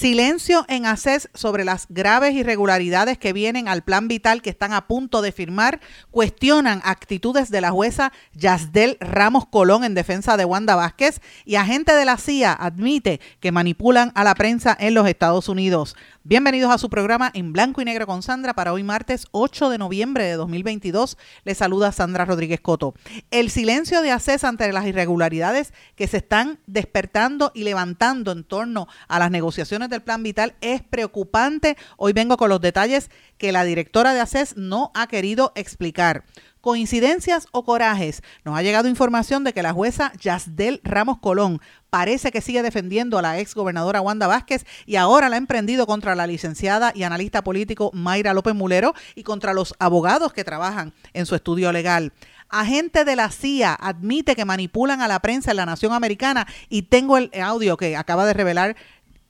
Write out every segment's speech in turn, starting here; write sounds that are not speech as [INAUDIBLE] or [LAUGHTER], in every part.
Silencio en ACES sobre las graves irregularidades que vienen al plan vital que están a punto de firmar. Cuestionan actitudes de la jueza Yasdel Ramos Colón en defensa de Wanda Vázquez y agente de la CIA admite que manipulan a la prensa en los Estados Unidos. Bienvenidos a su programa en blanco y negro con Sandra para hoy martes 8 de noviembre de 2022. Les saluda Sandra Rodríguez Coto. El silencio de ACES ante las irregularidades que se están despertando y levantando en torno a las negociaciones del plan vital es preocupante. Hoy vengo con los detalles que la directora de ACES no ha querido explicar. Coincidencias o corajes. Nos ha llegado información de que la jueza Yasdel Ramos Colón parece que sigue defendiendo a la ex gobernadora Wanda Vázquez y ahora la ha emprendido contra la licenciada y analista político Mayra López Mulero y contra los abogados que trabajan en su estudio legal. Agente de la CIA admite que manipulan a la prensa en la nación americana y tengo el audio que acaba de revelar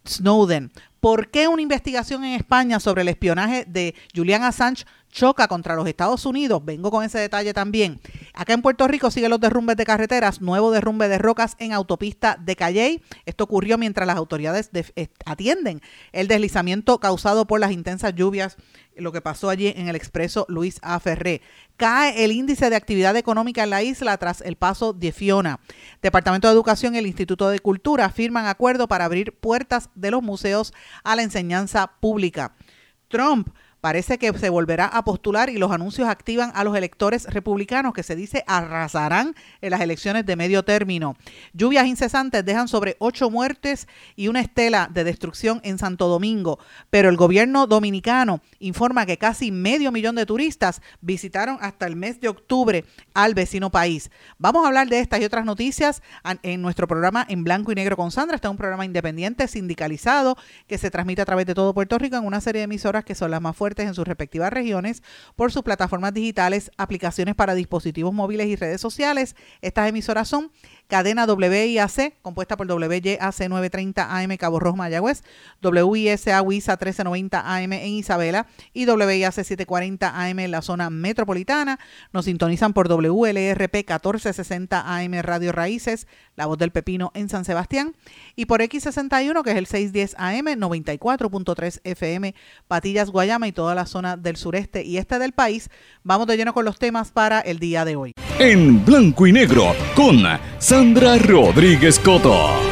Snowden. ¿Por qué una investigación en España sobre el espionaje de Julian Assange choca contra los Estados Unidos. Vengo con ese detalle también. Acá en Puerto Rico siguen los derrumbes de carreteras, nuevo derrumbe de rocas en autopista de Calley. Esto ocurrió mientras las autoridades atienden el deslizamiento causado por las intensas lluvias, lo que pasó allí en el expreso Luis A. Ferré. Cae el índice de actividad económica en la isla tras el paso de Fiona. Departamento de Educación y el Instituto de Cultura firman acuerdo para abrir puertas de los museos a la enseñanza pública. Trump parece que se volverá a postular y los anuncios activan a los electores republicanos que se dice arrasarán en las elecciones de medio término. Lluvias incesantes dejan sobre ocho muertes y una estela de destrucción en Santo Domingo, pero el gobierno dominicano informa que casi medio millón de turistas visitaron hasta el mes de octubre al vecino país. Vamos a hablar de estas y otras noticias en nuestro programa en blanco y negro con Sandra. Este es un programa independiente, sindicalizado, que se transmite a través de todo Puerto Rico en una serie de emisoras que son las más fuertes en sus respectivas regiones por sus plataformas digitales, aplicaciones para dispositivos móviles y redes sociales. Estas emisoras son cadena WIAC, compuesta por WYAC 930 AM Cabo Rojo Mayagüez, WISA WISA 1390 AM en Isabela y WIAC 740 AM en la zona metropolitana. Nos sintonizan por WLRP 1460 AM Radio Raíces, La Voz del Pepino en San Sebastián y por X61 que es el 610 AM 94.3 FM Patillas Guayama y toda la zona del sureste y este del país. Vamos de lleno con los temas para el día de hoy. En blanco y negro con Sandra Rodríguez Coto.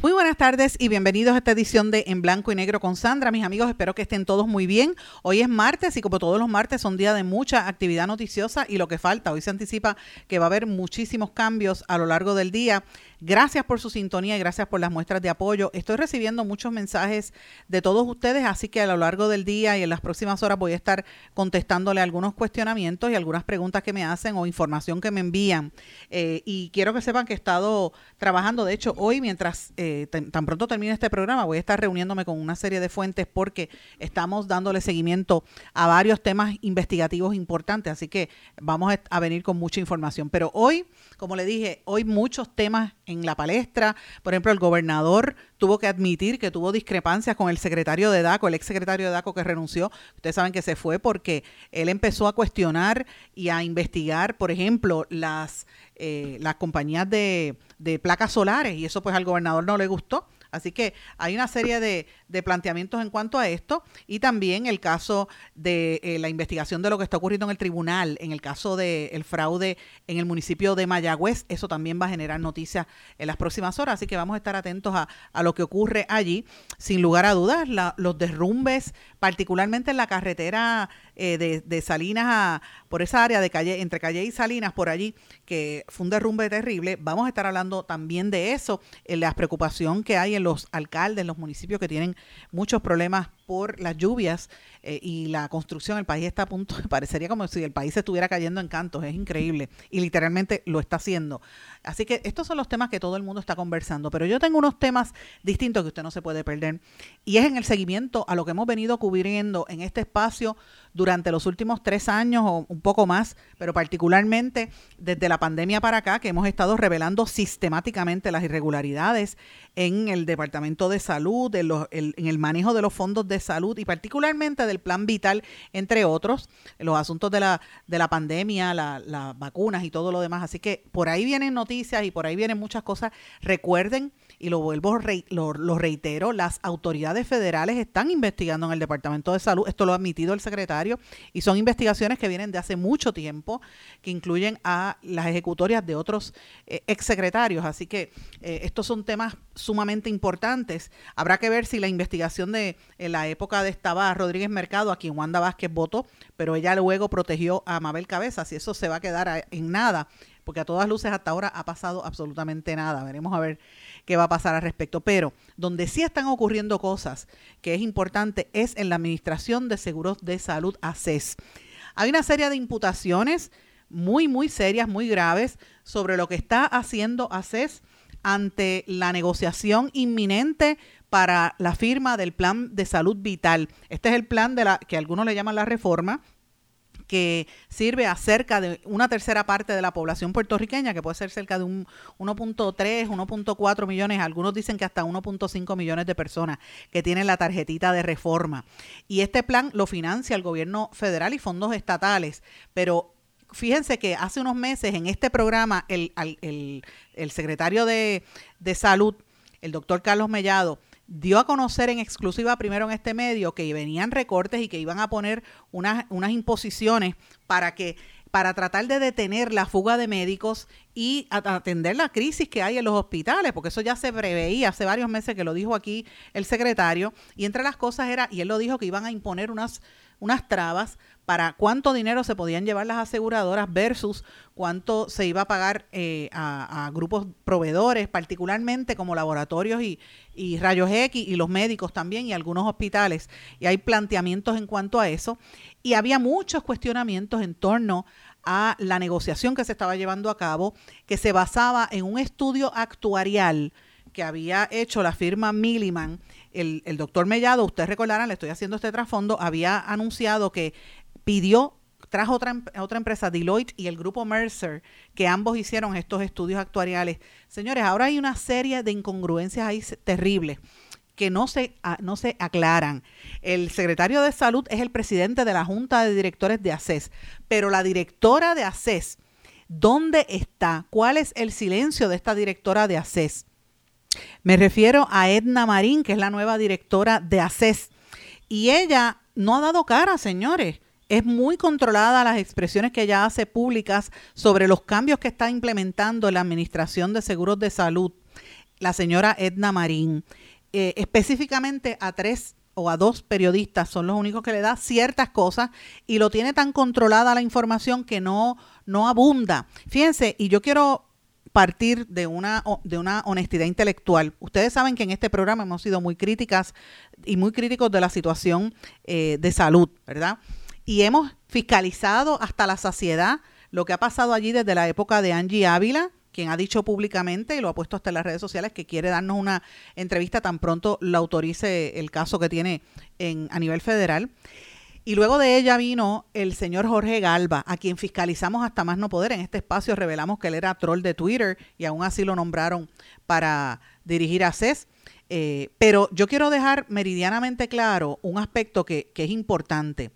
Muy buenas tardes y bienvenidos a esta edición de En Blanco y Negro con Sandra. Mis amigos, espero que estén todos muy bien. Hoy es martes y como todos los martes son días de mucha actividad noticiosa y lo que falta, hoy se anticipa que va a haber muchísimos cambios a lo largo del día Gracias por su sintonía y gracias por las muestras de apoyo. Estoy recibiendo muchos mensajes de todos ustedes, así que a lo largo del día y en las próximas horas voy a estar contestándole algunos cuestionamientos y algunas preguntas que me hacen o información que me envían. Eh, y quiero que sepan que he estado trabajando, de hecho, hoy mientras eh, tan pronto termine este programa, voy a estar reuniéndome con una serie de fuentes porque estamos dándole seguimiento a varios temas investigativos importantes, así que vamos a venir con mucha información. Pero hoy, como le dije, hoy muchos temas la palestra. Por ejemplo, el gobernador tuvo que admitir que tuvo discrepancias con el secretario de DACO, el ex secretario de DACO que renunció. Ustedes saben que se fue porque él empezó a cuestionar y a investigar, por ejemplo, las, eh, las compañías de, de placas solares y eso pues al gobernador no le gustó. Así que hay una serie de, planteamientos en cuanto a esto y también el caso de eh, la investigación de lo que está ocurriendo en el tribunal, en el caso del fraude en el municipio de Mayagüez. Eso también va a generar noticias en las próximas horas, así que vamos a estar atentos a, lo que ocurre allí. Sin lugar a dudas, los derrumbes, particularmente en la carretera eh, de, de, Salinas a, por esa área de calle, entre Calle y Salinas, por allí, que fue un derrumbe terrible. Vamos a estar hablando también de eso, en la preocupación que hay en los alcaldes, en los municipios que tienen muchos problemas por las lluvias eh, y la construcción. El país está a punto, [LAUGHS] parecería como si el país se estuviera cayendo en cantos, es increíble. Y literalmente lo está haciendo. Así que estos son los temas que todo el mundo está conversando, pero yo tengo unos temas distintos que usted no se puede perder. Y es en el seguimiento a lo que hemos venido cubriendo en este espacio durante los últimos tres años o un poco más, pero particularmente desde la pandemia para acá, que hemos estado revelando sistemáticamente las irregularidades en el Departamento de Salud, en, en el manejo de los fondos de salud y particularmente del Plan Vital, entre otros, los asuntos de la, de la pandemia, las vacunas y todo lo demás. Así que por ahí vienen noticias y por ahí vienen muchas cosas. Recuerden y lo vuelvo, lo, lo, reitero, las autoridades federales están investigando en el Departamento de Salud, esto lo ha admitido el secretario, y son investigaciones que vienen de hace mucho tiempo, que incluyen a las ejecutorias de otros eh, exsecretarios, así que eh, estos son temas sumamente importantes. Habrá que ver si la investigación de en la época de estaba Rodríguez Mercado, a quien Wanda Vázquez votó, pero ella luego protegió a Mabel Cabeza, si eso se va a quedar en nada porque a todas luces hasta ahora ha pasado absolutamente nada. Veremos a ver qué va a pasar al respecto. Pero donde sí están ocurriendo cosas que es importante es en la Administración de Seguros de Salud, ACES. Hay una serie de imputaciones muy, muy serias, muy graves sobre lo que está haciendo ACES ante la negociación inminente para la firma del plan de salud vital. Este es el plan de la que algunos le llaman la reforma, que sirve a cerca de una tercera parte de la población puertorriqueña, que puede ser cerca de un 1.3, 1.4 millones, algunos dicen que hasta 1.5 millones de personas que tienen la tarjetita de reforma. Y este plan lo financia el gobierno federal y fondos estatales, pero fíjense que hace unos meses en este programa el, el, el secretario de, de salud, el doctor Carlos Mellado, dio a conocer en exclusiva primero en este medio que venían recortes y que iban a poner unas, unas imposiciones para que para tratar de detener la fuga de médicos y atender la crisis que hay en los hospitales, porque eso ya se preveía hace varios meses que lo dijo aquí el secretario, y entre las cosas era, y él lo dijo, que iban a imponer unas, unas trabas para cuánto dinero se podían llevar las aseguradoras versus cuánto se iba a pagar eh, a, grupos proveedores, particularmente como laboratorios y, y rayos X y los médicos también y algunos hospitales. Y hay planteamientos en cuanto a eso. Y había muchos cuestionamientos en torno a la negociación que se estaba llevando a cabo, que se basaba en un estudio actuarial que había hecho la firma Milliman, el, doctor Mellado, ustedes recordarán, le estoy haciendo este trasfondo, había anunciado que pidió, trajo otra, otra empresa, Deloitte y el grupo Mercer, que ambos hicieron estos estudios actuariales. Señores, ahora hay una serie de incongruencias ahí terribles que no se, no se aclaran. El secretario de Salud es el presidente de la Junta de Directores de ACES, pero la directora de ACES, ¿dónde está? ¿Cuál es el silencio de esta directora de ACES? Me refiero a Edna Marín, que es la nueva directora de ACES. Y ella no ha dado cara, señores es muy controlada las expresiones que ella hace públicas sobre los cambios que está implementando la Administración de Seguros de Salud, la señora Edna Marín, eh, específicamente a tres o a dos periodistas son los únicos que le da ciertas cosas y lo tiene tan controlada la información que no, no abunda. Fíjense, y yo quiero partir de una, de una honestidad intelectual. Ustedes saben que en este programa hemos sido muy críticas y muy críticos de la situación eh, de salud, ¿verdad? y hemos fiscalizado hasta la saciedad lo que ha pasado allí desde la época de Angie Ávila, quien ha dicho públicamente y lo ha puesto hasta en las redes sociales que quiere darnos una entrevista tan pronto lo autorice el caso que tiene en, a nivel federal. Y luego de ella vino el señor Jorge Galva, a quien fiscalizamos hasta más no poder. En este espacio revelamos que él era troll de Twitter y aún así lo nombraron para dirigir a CES. Eh, pero yo quiero dejar meridianamente claro un aspecto que, que es importante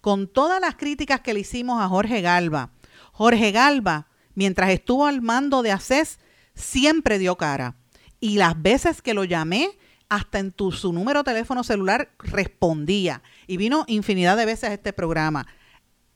con todas las críticas que le hicimos a Jorge Galva. Jorge Galva, mientras estuvo al mando de ACES, siempre dio cara. Y las veces que lo llamé, hasta en tu, su número de teléfono celular respondía. Y vino infinidad de veces a este programa.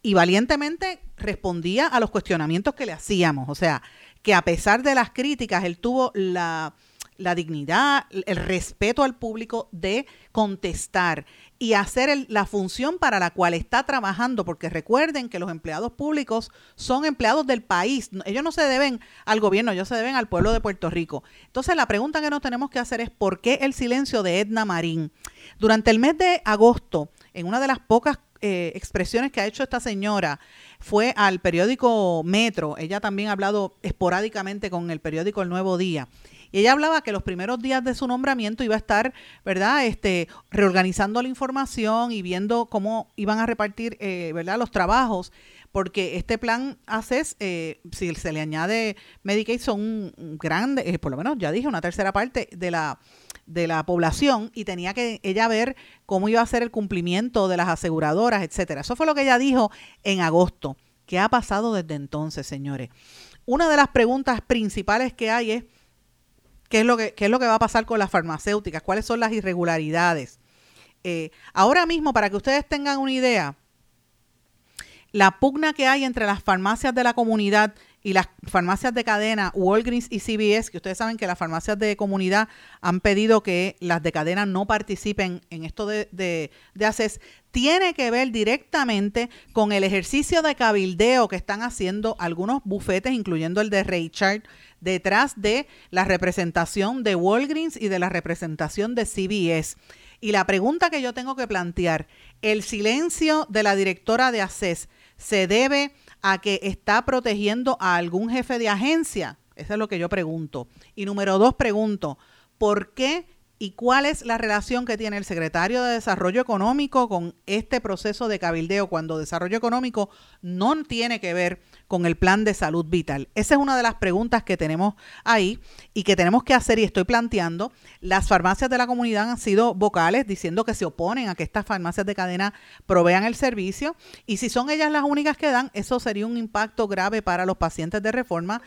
Y valientemente respondía a los cuestionamientos que le hacíamos. O sea, que a pesar de las críticas, él tuvo la, la dignidad, el respeto al público de contestar y hacer la función para la cual está trabajando, porque recuerden que los empleados públicos son empleados del país, ellos no se deben al gobierno, ellos se deben al pueblo de Puerto Rico. Entonces la pregunta que nos tenemos que hacer es ¿por qué el silencio de Edna Marín? Durante el mes de agosto, en una de las pocas eh, expresiones que ha hecho esta señora fue al periódico Metro, ella también ha hablado esporádicamente con el periódico El Nuevo Día, y ella hablaba que los primeros días de su nombramiento iba a estar, ¿verdad? Este, reorganizando la información y viendo cómo iban a repartir, eh, ¿verdad? Los trabajos porque este plan ACES, eh, si se le añade Medicaid, son un grande, eh, por lo menos ya dije, una tercera parte de la de la población y tenía que ella ver cómo iba a ser el cumplimiento de las aseguradoras, etcétera. Eso fue lo que ella dijo en agosto. ¿Qué ha pasado desde entonces, señores? Una de las preguntas principales que hay es qué es lo que, es lo que va a pasar con las farmacéuticas, cuáles son las irregularidades. Eh, ahora mismo, para que ustedes tengan una idea, la pugna que hay entre las farmacias de la comunidad y las farmacias de cadena, Walgreens y CVS, que ustedes saben que las farmacias de comunidad han pedido que las de cadena no participen en esto de, de, de ACES, tiene que ver directamente con el ejercicio de cabildeo que están haciendo algunos bufetes, incluyendo el de Richard, detrás de la representación de Walgreens y de la representación de CBS. Y la pregunta que yo tengo que plantear, ¿el silencio de la directora de ACES se debe a que está protegiendo a algún jefe de agencia? Eso es lo que yo pregunto. Y número dos, pregunto, ¿por qué y cuál es la relación que tiene el secretario de Desarrollo Económico con este proceso de cabildeo cuando desarrollo económico no tiene que ver con el plan de salud vital? Esa es una de las preguntas que tenemos ahí y que tenemos que hacer y estoy planteando. Las farmacias de la comunidad han sido vocales diciendo que se oponen a que estas farmacias de cadena provean el servicio y si son ellas las únicas que dan, eso sería un impacto grave para los pacientes de reforma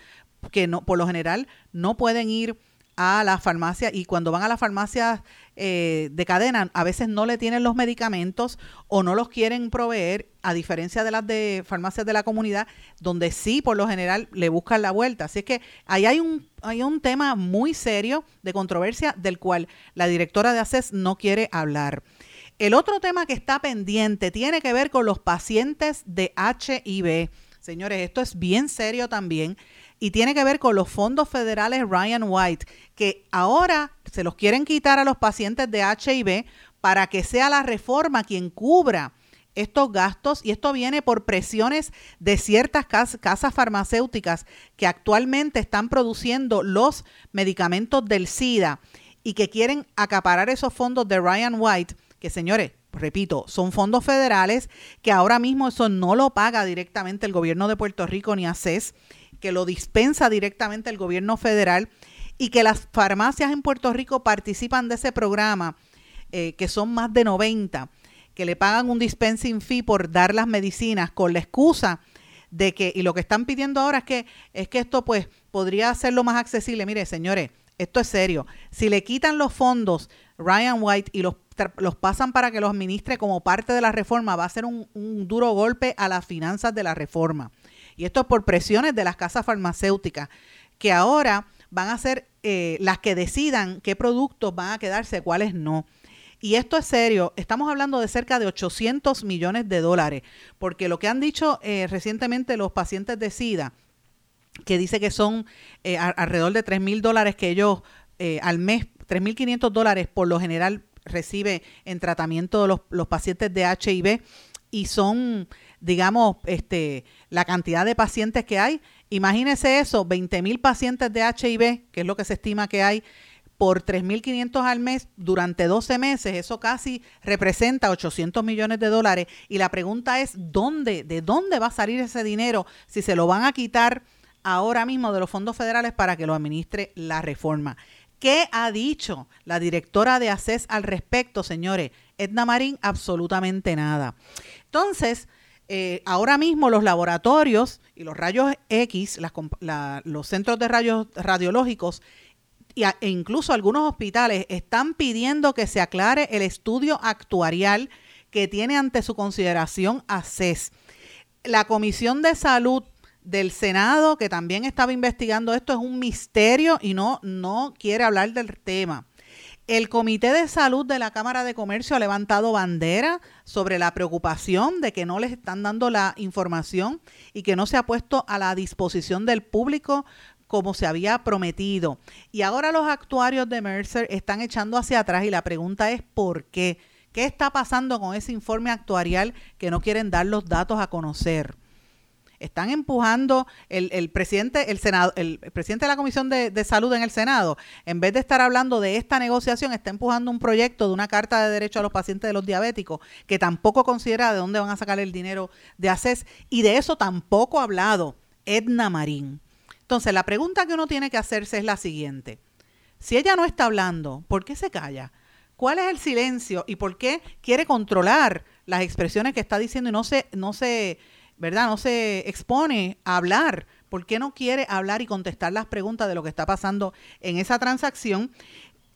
que no por lo general no pueden ir a la farmacia y cuando van a la farmacia eh, de cadena a veces no le tienen los medicamentos o no los quieren proveer a diferencia de las de farmacias de la comunidad donde sí por lo general le buscan la vuelta. Así es que ahí hay un hay un tema muy serio de controversia del cual la directora de ACES no quiere hablar. El otro tema que está pendiente tiene que ver con los pacientes de HIV señores esto es bien serio también y tiene que ver con los fondos federales Ryan White, que ahora se los quieren quitar a los pacientes de HIV para que sea la reforma quien cubra estos gastos. Y esto viene por presiones de ciertas casas farmacéuticas que actualmente están produciendo los medicamentos del SIDA y que quieren acaparar esos fondos de Ryan White, que señores, repito, son fondos federales que ahora mismo eso no lo paga directamente el gobierno de Puerto Rico ni ACES que lo dispensa directamente el gobierno federal y que las farmacias en Puerto Rico participan de ese programa, eh, que son más de 90, que le pagan un dispensing fee por dar las medicinas con la excusa de que, y lo que están pidiendo ahora es que, es que esto pues podría hacerlo más accesible. Mire, señores, esto es serio. Si le quitan los fondos Ryan White y los, los pasan para que los administre como parte de la reforma, va a ser un, un duro golpe a las finanzas de la reforma. Y esto es por presiones de las casas farmacéuticas, que ahora van a ser eh, las que decidan qué productos van a quedarse, cuáles no. Y esto es serio, estamos hablando de cerca de 800 millones de dólares, porque lo que han dicho eh, recientemente los pacientes de SIDA, que dice que son eh, alrededor de 3 mil dólares que ellos al mes, 3.500 dólares por lo general recibe en tratamiento los, los pacientes de HIV y son digamos, este, la cantidad de pacientes que hay. Imagínese eso, 20 mil pacientes de HIV, que es lo que se estima que hay, por 3.500 al mes durante 12 meses, eso casi representa 800 millones de dólares. Y la pregunta es, ¿dónde, de dónde va a salir ese dinero si se lo van a quitar ahora mismo de los fondos federales para que lo administre la reforma? ¿Qué ha dicho la directora de ACES al respecto, señores? Edna Marín, absolutamente nada. Entonces, eh, ahora mismo los laboratorios y los rayos X, los centros de rayos radiológicos e incluso algunos hospitales están pidiendo que se aclare el estudio actuarial que tiene ante su consideración ACES. La Comisión de Salud del Senado, que también estaba investigando esto, es un misterio y no, no quiere hablar del tema. El Comité de Salud de la Cámara de Comercio ha levantado bandera sobre la preocupación de que no les están dando la información y que no se ha puesto a la disposición del público como se había prometido. Y ahora los actuarios de Mercer están echando hacia atrás y la pregunta es ¿por qué? ¿Qué está pasando con ese informe actuarial que no quieren dar los datos a conocer? Están empujando el, presidente, el Senado, el presidente de la Comisión de, Salud en el Senado, en vez de estar hablando de esta negociación, está empujando un proyecto de una carta de derecho a los pacientes de los diabéticos, que tampoco considera de dónde van a sacar el dinero de ACES, y de eso tampoco ha hablado Edna Marín. Entonces, la pregunta que uno tiene que hacerse es la siguiente. Si ella no está hablando, ¿por qué se calla? ¿Cuál es el silencio y por qué quiere controlar las expresiones que está diciendo y no se, no se ¿verdad? No se expone a hablar. ¿Por qué no quiere hablar y contestar las preguntas de lo que está pasando en esa transacción?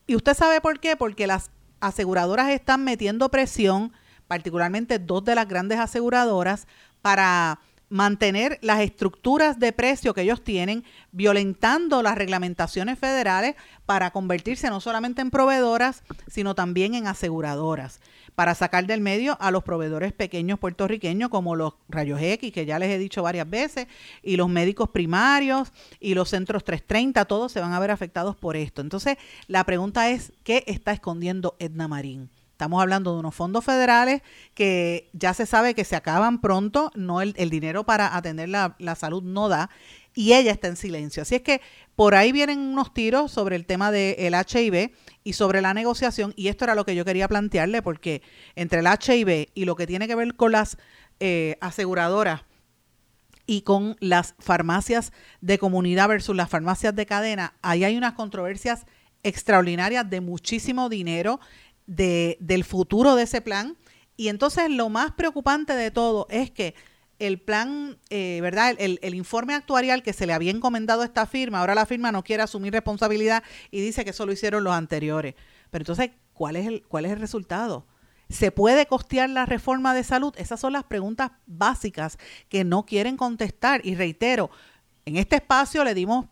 Y usted sabe por qué, porque las aseguradoras están metiendo presión, particularmente dos de las grandes aseguradoras, para mantener las estructuras de precio que ellos tienen, violentando las reglamentaciones federales para convertirse no solamente en proveedoras, sino también en aseguradoras, para sacar del medio a los proveedores pequeños puertorriqueños como los rayos X, que ya les he dicho varias veces, y los médicos primarios y los centros 330, todos se van a ver afectados por esto. Entonces, la pregunta es, ¿qué está escondiendo Edna Marín? Estamos hablando de unos fondos federales que ya se sabe que se acaban pronto, no el, dinero para atender la, salud no da, y ella está en silencio. Así es que por ahí vienen unos tiros sobre el tema del HIV y sobre la negociación, y esto era lo que yo quería plantearle, porque entre el HIV y lo que tiene que ver con las eh, aseguradoras y con las farmacias de comunidad versus las farmacias de cadena, ahí hay unas controversias extraordinarias de muchísimo dinero de, del futuro de ese plan. Y entonces lo más preocupante de todo es que el plan, eh, ¿verdad? El, el, informe actuarial que se le había encomendado a esta firma, ahora la firma no quiere asumir responsabilidad y dice que eso lo hicieron los anteriores. Pero entonces, ¿cuál es el, cuál es el resultado? ¿Se puede costear la reforma de salud? Esas son las preguntas básicas que no quieren contestar. Y reitero, en este espacio le dimos,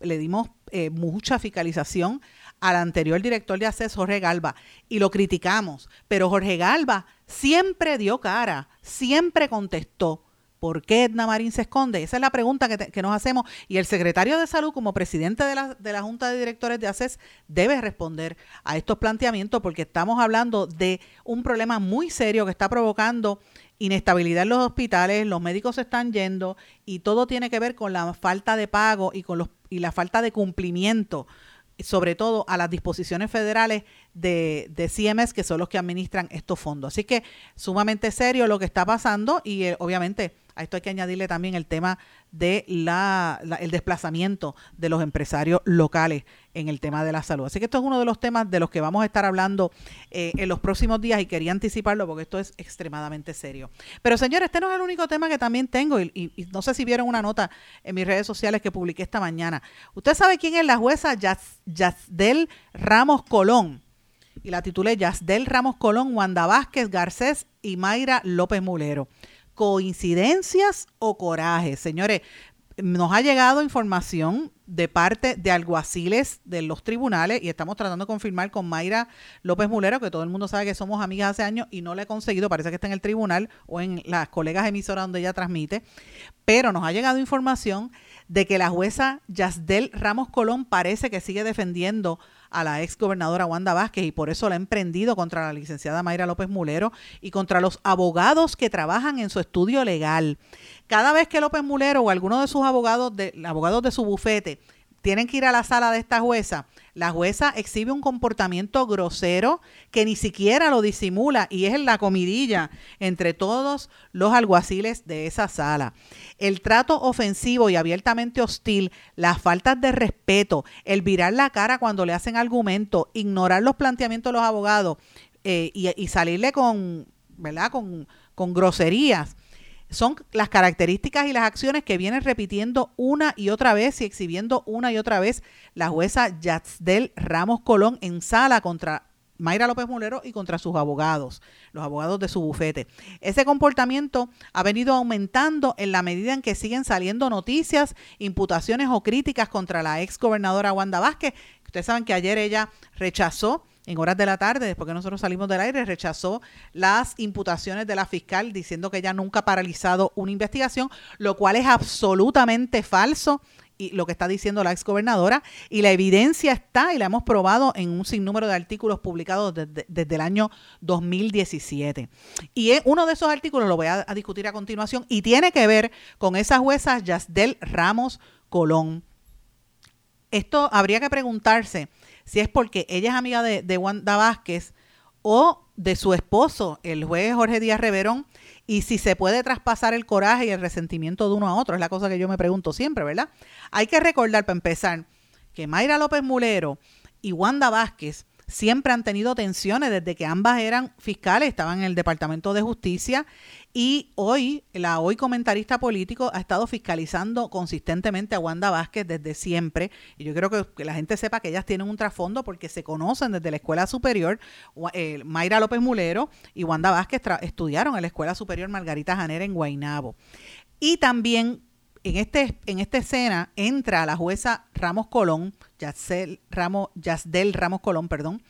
le dimos eh, mucha fiscalización al anterior director de ACES, Jorge Galva, y lo criticamos, pero Jorge Galva siempre dio cara, siempre contestó. ¿Por qué Edna Marín se esconde? Esa es la pregunta que, nos hacemos. Y el secretario de Salud, como presidente de la, de la Junta de Directores de ACES, debe responder a estos planteamientos porque estamos hablando de un problema muy serio que está provocando inestabilidad en los hospitales, los médicos se están yendo y todo tiene que ver con la falta de pago y con los y la falta de cumplimiento sobre todo a las disposiciones federales de, de, CMS, que son los que administran estos fondos. Así que sumamente serio lo que está pasando y eh, obviamente a esto hay que añadirle también el tema de la, el desplazamiento de los empresarios locales en el tema de la salud. Así que esto es uno de los temas de los que vamos a estar hablando eh, en los próximos días y quería anticiparlo porque esto es extremadamente serio. Pero señores, este no es el único tema que también tengo y, no sé si vieron una nota en mis redes sociales que publiqué esta mañana. ¿Usted sabe quién es la jueza Yasdel Ramos Colón? Y la titulé Yasdel Ramos Colón, Wanda Vázquez Garcés y Mayra López Mulero coincidencias o coraje. Señores, nos ha llegado información de parte de alguaciles de los tribunales y estamos tratando de confirmar con Mayra López Mulero, que todo el mundo sabe que somos amigas hace años y no le he conseguido, parece que está en el tribunal o en las colegas emisoras donde ella transmite, pero nos ha llegado información de que la jueza Yasdel Ramos Colón parece que sigue defendiendo a la ex gobernadora Wanda Vázquez y por eso la ha emprendido contra la licenciada Mayra López Mulero y contra los abogados que trabajan en su estudio legal. Cada vez que López Mulero o alguno de sus abogados, de, abogados de su bufete, tienen que ir a la sala de esta jueza, la jueza exhibe un comportamiento grosero que ni siquiera lo disimula y es la comidilla entre todos los alguaciles de esa sala. El trato ofensivo y abiertamente hostil, las faltas de respeto, el virar la cara cuando le hacen argumento, ignorar los planteamientos de los abogados eh, y, salirle con, ¿verdad? Con, con groserías son las características y las acciones que viene repitiendo una y otra vez y exhibiendo una y otra vez la jueza Yatsdel Ramos Colón en sala contra Mayra López Mulero y contra sus abogados, los abogados de su bufete. Ese comportamiento ha venido aumentando en la medida en que siguen saliendo noticias, imputaciones o críticas contra la ex gobernadora Wanda Vázquez. Ustedes saben que ayer ella rechazó en horas de la tarde, después que nosotros salimos del aire, rechazó las imputaciones de la fiscal diciendo que ella nunca ha paralizado una investigación, lo cual es absolutamente falso y lo que está diciendo la exgobernadora y la evidencia está y la hemos probado en un sinnúmero de artículos publicados desde, el año 2017. Y uno de esos artículos lo voy a, a, discutir a continuación y tiene que ver con esa jueza Yasdel Ramos Colón. Esto habría que preguntarse si es porque ella es amiga de, de Wanda Vázquez o de su esposo, el juez Jorge Díaz Reverón, y si se puede traspasar el coraje y el resentimiento de uno a otro, es la cosa que yo me pregunto siempre, ¿verdad? Hay que recordar, para empezar, que Mayra López Mulero y Wanda Vázquez siempre han tenido tensiones desde que ambas eran fiscales, estaban en el Departamento de Justicia y hoy, la hoy comentarista político ha estado fiscalizando consistentemente a Wanda Vázquez desde siempre. Y yo creo que, la gente sepa que ellas tienen un trasfondo porque se conocen desde la Escuela Superior. Eh, Mayra López Mulero y Wanda Vázquez estudiaron en la Escuela Superior Margarita Janera en Guaynabo. Y también en, este, en esta escena entra la jueza Ramos Colón, Ramos, Yasdel Ramos Colón, perdón,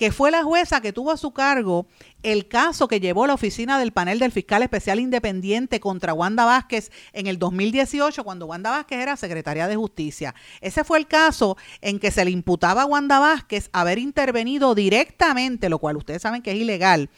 que fue la jueza que tuvo a su cargo el caso que llevó la oficina del panel del fiscal especial independiente contra Wanda Vázquez en el 2018, cuando Wanda Vázquez era secretaria de justicia. Ese fue el caso en que se le imputaba a Wanda Vázquez haber intervenido directamente, lo cual ustedes saben que es ilegal,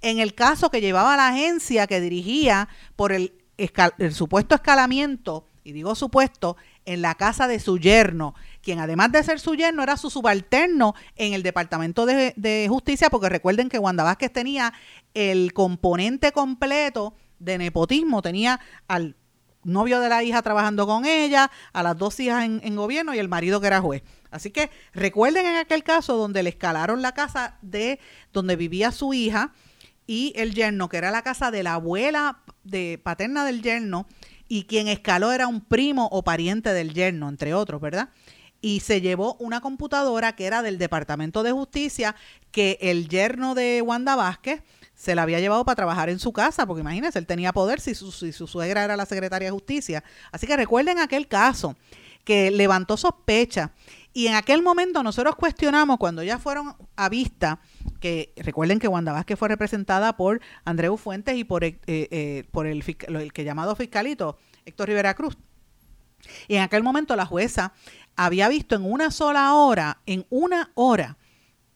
en el caso que llevaba la agencia que dirigía por el, el supuesto escalamiento, y digo supuesto, en la casa de su yerno, quien además de ser su yerno era su subalterno en el Departamento de, Justicia, porque recuerden que Wanda Vázquez tenía el componente completo de nepotismo, tenía al novio de la hija trabajando con ella, a las dos hijas en, en, gobierno y el marido que era juez. Así que recuerden en aquel caso donde le escalaron la casa de donde vivía su hija y el yerno, que era la casa de la abuela de paterna del yerno, y quien escaló era un primo o pariente del yerno, entre otros, ¿verdad? Y se llevó una computadora que era del Departamento de Justicia que el yerno de Wanda Vázquez se la había llevado para trabajar en su casa, porque imagínense, él tenía poder si su, si su suegra era la secretaria de Justicia. Así que recuerden aquel caso que levantó sospecha y en aquel momento nosotros cuestionamos cuando ya fueron a vista, que recuerden que Wanda Vázquez fue representada por Andreu Fuentes y por, eh, eh, por el, el que llamado fiscalito Héctor Rivera Cruz. Y en aquel momento la jueza había visto en una sola hora, en una hora,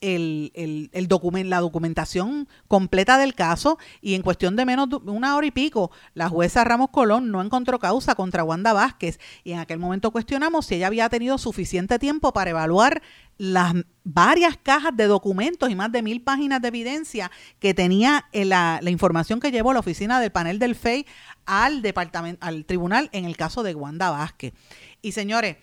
el, el, el la documentación completa del caso y en cuestión de menos de una hora y pico, la jueza Ramos Colón no encontró causa contra Wanda Vázquez y en aquel momento cuestionamos si ella había tenido suficiente tiempo para evaluar las varias cajas de documentos y más de mil páginas de evidencia que tenía la, la información que llevó la oficina del panel del FEI al, departamento, al tribunal en el caso de Wanda Vázquez. Y señores,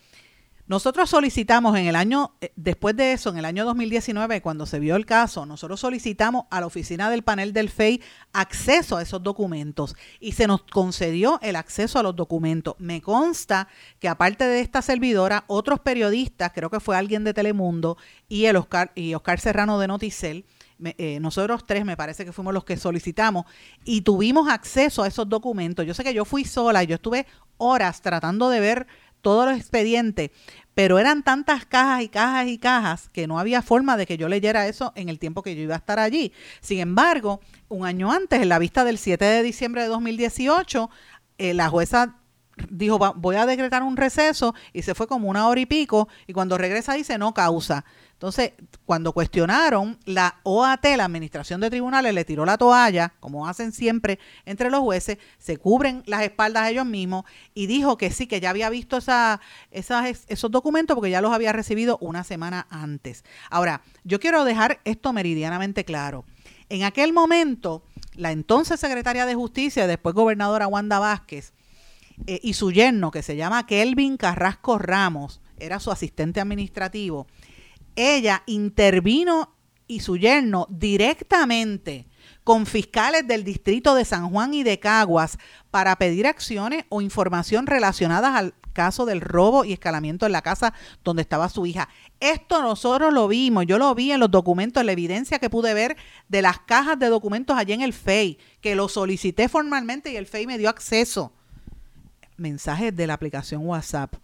nosotros solicitamos en el año, eh, después de eso, en el año 2019, cuando se vio el caso, nosotros solicitamos a la oficina del panel del FEI acceso a esos documentos y se nos concedió el acceso a los documentos. Me consta que aparte de esta servidora, otros periodistas, creo que fue alguien de Telemundo y el Oscar, y Oscar Serrano de Noticel, eh, nosotros tres me parece que fuimos los que solicitamos y tuvimos acceso a esos documentos. Yo sé que yo fui sola, yo estuve horas tratando de ver todos los expedientes, pero eran tantas cajas y cajas y cajas que no había forma de que yo leyera eso en el tiempo que yo iba a estar allí. Sin embargo, un año antes, en la vista del 7 de diciembre de 2018, eh, la jueza dijo, voy a decretar un receso y se fue como una hora y pico y cuando regresa dice no causa. Entonces, cuando cuestionaron, la OAT, la Administración de Tribunales, le tiró la toalla, como hacen siempre entre los jueces, se cubren las espaldas ellos mismos y dijo que sí, que ya había visto esa, esas, esos documentos porque ya los había recibido una semana antes. Ahora, yo quiero dejar esto meridianamente claro. En aquel momento, la entonces secretaria de Justicia, después gobernadora Wanda Vázquez, eh, y su yerno, que se llama Kelvin Carrasco Ramos, era su asistente administrativo, ella intervino y su yerno directamente con fiscales del distrito de San Juan y de Caguas para pedir acciones o información relacionadas al caso del robo y escalamiento en la casa donde estaba su hija. Esto nosotros lo vimos, yo lo vi en los documentos, la evidencia que pude ver de las cajas de documentos allí en el FEI, que lo solicité formalmente y el FEI me dio acceso. Mensajes de la aplicación WhatsApp.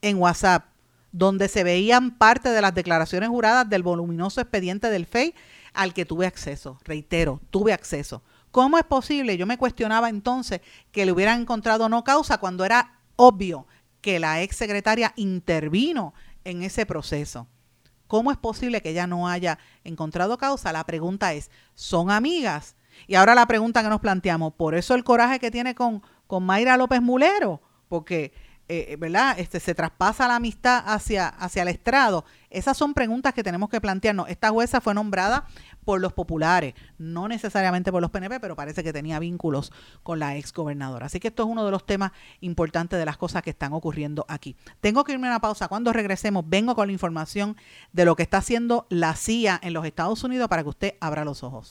En WhatsApp, donde se veían parte de las declaraciones juradas del voluminoso expediente del FEI al que tuve acceso. Reitero, tuve acceso. ¿Cómo es posible? Yo me cuestionaba entonces que le hubieran encontrado no causa cuando era obvio que la ex secretaria intervino en ese proceso. ¿Cómo es posible que ella no haya encontrado causa? La pregunta es, ¿son amigas? Y ahora la pregunta que nos planteamos, ¿por eso el coraje que tiene con, con Mayra López Mulero? Porque eh, ¿verdad? Este, se traspasa la amistad hacia, hacia el estrado. Esas son preguntas que tenemos que plantearnos. Esta jueza fue nombrada por los populares, no necesariamente por los PNP, pero parece que tenía vínculos con la ex gobernadora. Así que esto es uno de los temas importantes de las cosas que están ocurriendo aquí. Tengo que irme a una pausa. Cuando regresemos, vengo con la información de lo que está haciendo la CIA en los Estados Unidos para que usted abra los ojos.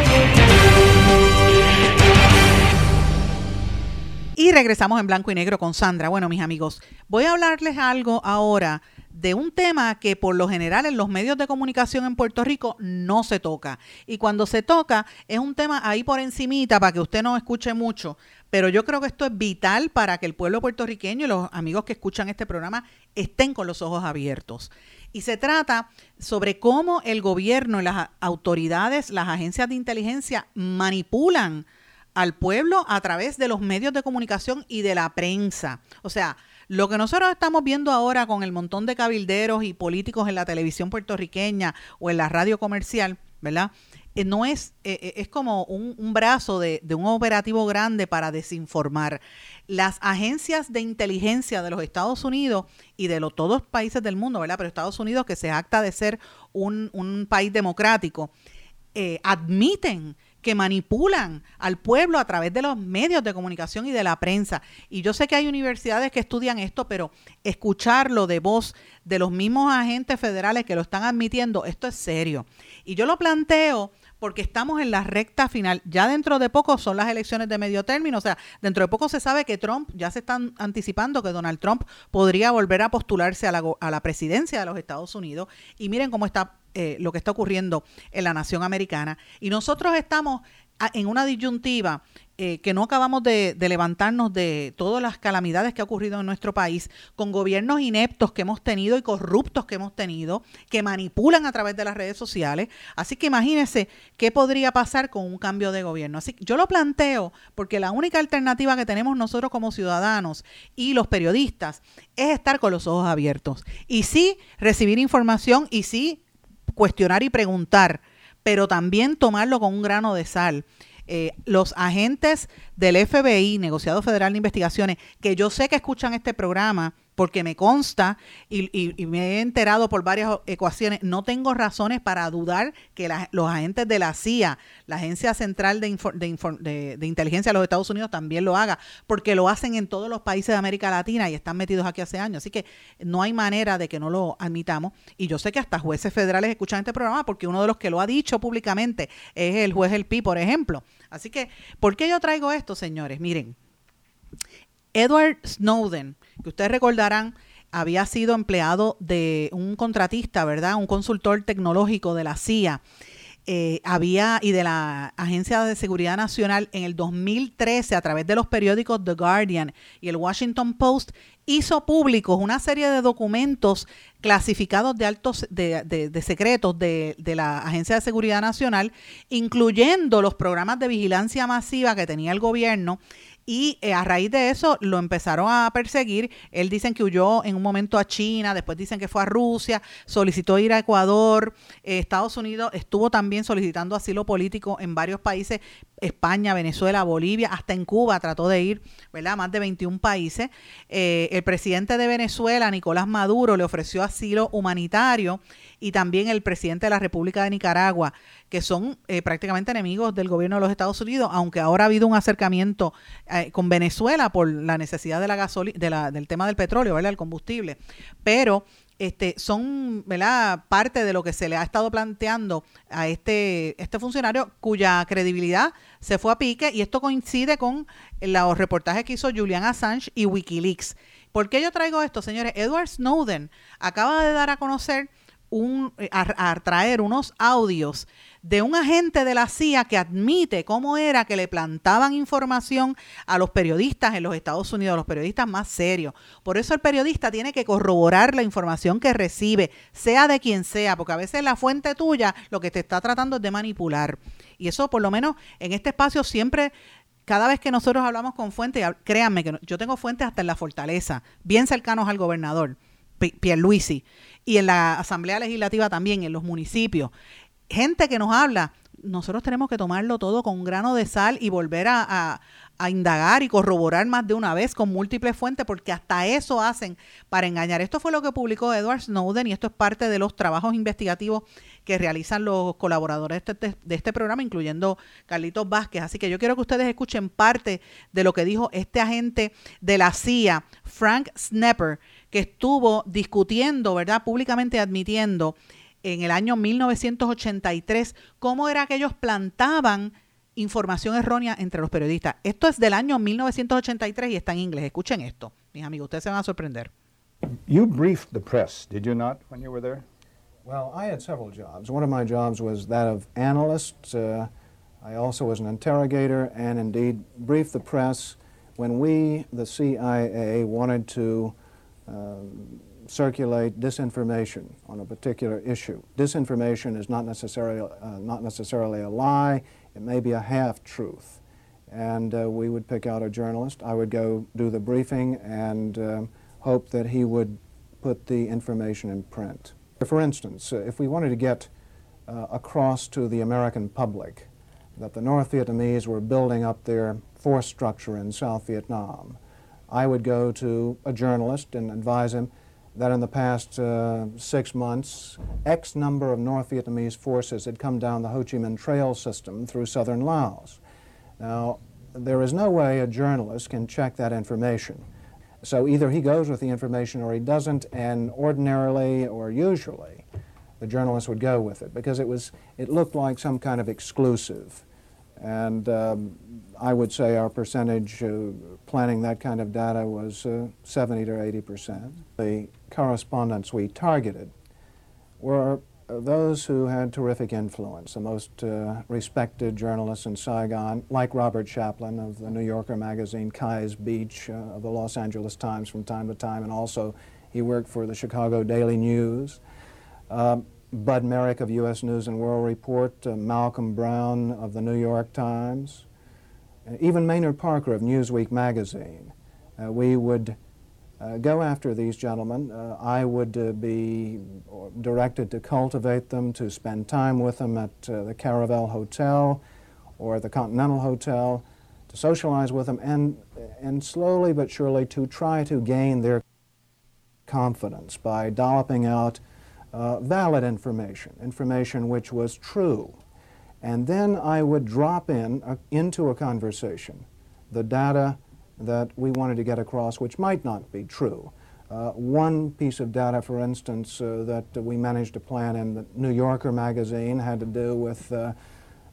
Y regresamos en blanco y negro con Sandra. Bueno, mis amigos, voy a hablarles algo ahora de un tema que por lo general en los medios de comunicación en Puerto Rico no se toca. Y cuando se toca es un tema ahí por encimita para que usted no escuche mucho. Pero yo creo que esto es vital para que el pueblo puertorriqueño y los amigos que escuchan este programa estén con los ojos abiertos. Y se trata sobre cómo el gobierno y las autoridades, las agencias de inteligencia manipulan al pueblo a través de los medios de comunicación y de la prensa. O sea, lo que nosotros estamos viendo ahora con el montón de cabilderos y políticos en la televisión puertorriqueña o en la radio comercial, ¿verdad? Eh, no es, eh, eh, es como un, brazo de, un operativo grande para desinformar. Las agencias de inteligencia de los Estados Unidos y de todos los países del mundo, ¿verdad? Pero Estados Unidos, que se acta de ser un país democrático, admiten que manipulan al pueblo a través de los medios de comunicación y de la prensa. Y yo sé que hay universidades que estudian esto, pero escucharlo de voz de los mismos agentes federales que lo están admitiendo, esto es serio. Y yo lo planteo porque estamos en la recta final. Ya dentro de poco son las elecciones de medio término, o sea, dentro de poco se sabe que Trump, ya se están anticipando que Donald Trump podría volver a postularse a la, a la presidencia de los Estados Unidos. Y miren cómo está eh, lo que está ocurriendo en la nación americana. Y nosotros estamos en una disyuntiva eh, que no acabamos de, levantarnos de todas las calamidades que ha ocurrido en nuestro país, con gobiernos ineptos que hemos tenido y corruptos que hemos tenido, que manipulan a través de las redes sociales. Así que imagínense qué podría pasar con un cambio de gobierno. Así que yo lo planteo porque la única alternativa que tenemos nosotros como ciudadanos y los periodistas es estar con los ojos abiertos. Y sí, recibir información y sí cuestionar y preguntar, pero también tomarlo con un grano de sal. Eh, los agentes del FBI, Negociado Federal de Investigaciones, que yo sé que escuchan este programa, porque me consta y, me he enterado por varias ecuaciones, no tengo razones para dudar que los agentes de la CIA, la Agencia Central de, de, Inteligencia de los Estados Unidos, también lo haga, porque lo hacen en todos los países de América Latina y están metidos aquí hace años. Así que no hay manera de que no lo admitamos. Y yo sé que hasta jueces federales escuchan este programa porque uno de los que lo ha dicho públicamente es el juez El Pi, por ejemplo. Así que, ¿por qué yo traigo esto, señores? Miren, Edward Snowden, que ustedes recordarán, había sido empleado de un contratista, ¿verdad? Un consultor tecnológico de la CIA. Eh, había y de la Agencia de Seguridad Nacional en el 2013 a través de los periódicos The Guardian y el Washington Post hizo públicos una serie de documentos clasificados de altos de, secretos de, la Agencia de Seguridad Nacional, incluyendo los programas de vigilancia masiva que tenía el gobierno y eh, a raíz de eso lo empezaron a perseguir. Él dicen que huyó en un momento a China, después dicen que fue a Rusia, solicitó ir a Ecuador, eh, Estados Unidos estuvo también solicitando asilo político en varios países España, Venezuela, Bolivia, hasta en Cuba trató de ir, ¿verdad? Más de 21 países. Eh, el presidente de Venezuela, Nicolás Maduro, le ofreció asilo humanitario y también el presidente de la República de Nicaragua, que son eh, prácticamente enemigos del gobierno de los Estados Unidos, aunque ahora ha habido un acercamiento eh, con Venezuela por la necesidad de la de del tema del petróleo, ¿verdad? El combustible. Pero este, son ¿verdad? parte de lo que se le ha estado planteando a este, este funcionario cuya credibilidad se fue a pique y esto coincide con los reportajes que hizo Julian Assange y Wikileaks. ¿Por qué yo traigo esto, señores? Edward Snowden acaba de dar a conocer un, a, traer unos audios de un agente de la CIA que admite cómo era que le plantaban información a los periodistas en los Estados Unidos, los periodistas más serios. Por eso el periodista tiene que corroborar la información que recibe, sea de quien sea, porque a veces la fuente tuya lo que te está tratando es de manipular. Y eso por lo menos en este espacio siempre cada vez que nosotros hablamos con fuentes, créanme que yo tengo fuentes hasta en la fortaleza, bien cercanos al gobernador, Pierluisi, y en la Asamblea Legislativa también, en los municipios gente que nos habla, nosotros tenemos que tomarlo todo con un grano de sal y volver a, indagar y corroborar más de una vez con múltiples fuentes, porque hasta eso hacen para engañar. Esto fue lo que publicó Edward Snowden y esto es parte de los trabajos investigativos que realizan los colaboradores de este, de este programa, incluyendo Carlitos Vázquez. Así que yo quiero que ustedes escuchen parte de lo que dijo este agente de la CIA, Frank Snapper, que estuvo discutiendo, ¿verdad?, públicamente admitiendo en el año 1983, cómo era que ellos plantaban información errónea entre los periodistas. Esto es del año 1983 y está en inglés. Escuchen esto, mis amigos, ustedes se van a sorprender. You briefed the press, did you not, when you were there? Well, I had several jobs. One of my jobs was that of analyst. Uh, I also was an interrogator and indeed briefed the press when we, the CIA, wanted to uh, circulate disinformation on a particular issue. Disinformation is not necessarily, uh, not necessarily a lie, it may be a half truth. And uh, we would pick out a journalist. I would go do the briefing and um, hope that he would put the information in print. For instance, uh, if we wanted to get uh, across to the American public that the North Vietnamese were building up their force structure in South Vietnam, I would go to a journalist and advise him that in the past uh, six months, X number of North Vietnamese forces had come down the Ho Chi Minh Trail system through southern Laos. Now, there is no way a journalist can check that information. So either he goes with the information or he doesn't, and ordinarily or usually, the journalist would go with it because it was it looked like some kind of exclusive. And um, I would say our percentage uh, planning that kind of data was uh, 70 to 80 percent. The correspondents we targeted were uh, those who had terrific influence, the most uh, respected journalists in Saigon, like Robert Chaplin of the New Yorker magazine, Kai's Beach uh, of the Los Angeles Times from time to time, and also he worked for the Chicago Daily News. Um, Bud Merrick of U.S. News and World Report, uh, Malcolm Brown of the New York Times, uh, even Maynard Parker of Newsweek magazine. Uh, we would uh, go after these gentlemen. Uh, I would uh, be directed to cultivate them, to spend time with them at the Caravel Hotel or the Continental Hotel, to socialize with them, and, and slowly but surely to try to gain their confidence by dolloping out uh, valid information, information which was true. And then I would drop in uh, into a conversation the data that we wanted to get across, which might not be true. Uh, one piece of data, for instance, uh, that we managed to plan in the New Yorker magazine had to do with uh,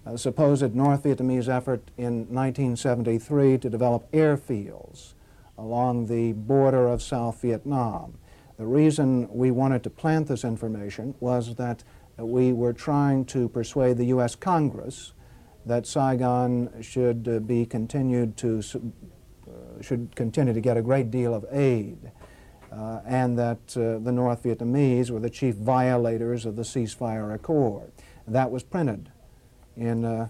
a supposed North Vietnamese effort in 1973 to develop airfields along the border of South Vietnam. The reason we wanted to plant this information was that we were trying to persuade the U.S. Congress that Saigon should uh, be continued to uh, should continue to get a great deal of aid, uh, and that uh, the North Vietnamese were the chief violators of the ceasefire accord. That was printed in uh,